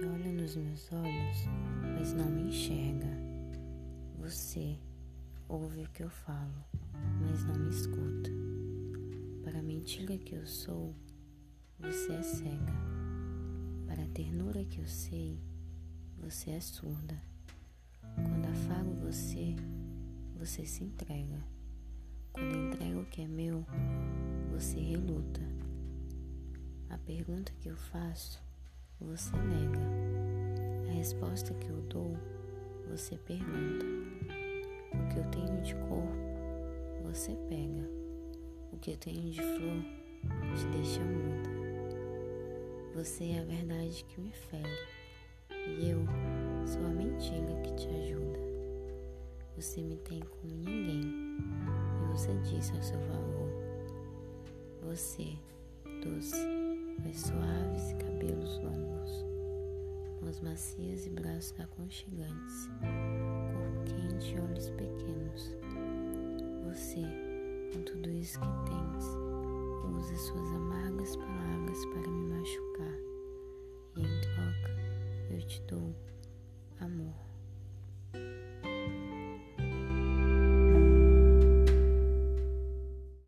Você olha nos meus olhos, mas não me enxerga. Você ouve o que eu falo, mas não me escuta. Para a mentira que eu sou, você é cega. Para a ternura que eu sei, você é surda. Quando afago você, você se entrega. Quando entrego o que é meu, você reluta. A pergunta que eu faço você nega. A resposta que eu dou, você pergunta. O que eu tenho de corpo, você pega. O que eu tenho de flor, te deixa muda. Você é a verdade que me fere. E eu sou a mentira que te ajuda. Você me tem como ninguém. E você disse ao seu valor. Você, doce, mas e longos, macias e braços aconchegantes, corpo quente e olhos pequenos. Você, com tudo isso que tens, usa suas amargas palavras para me machucar, e em troca eu te dou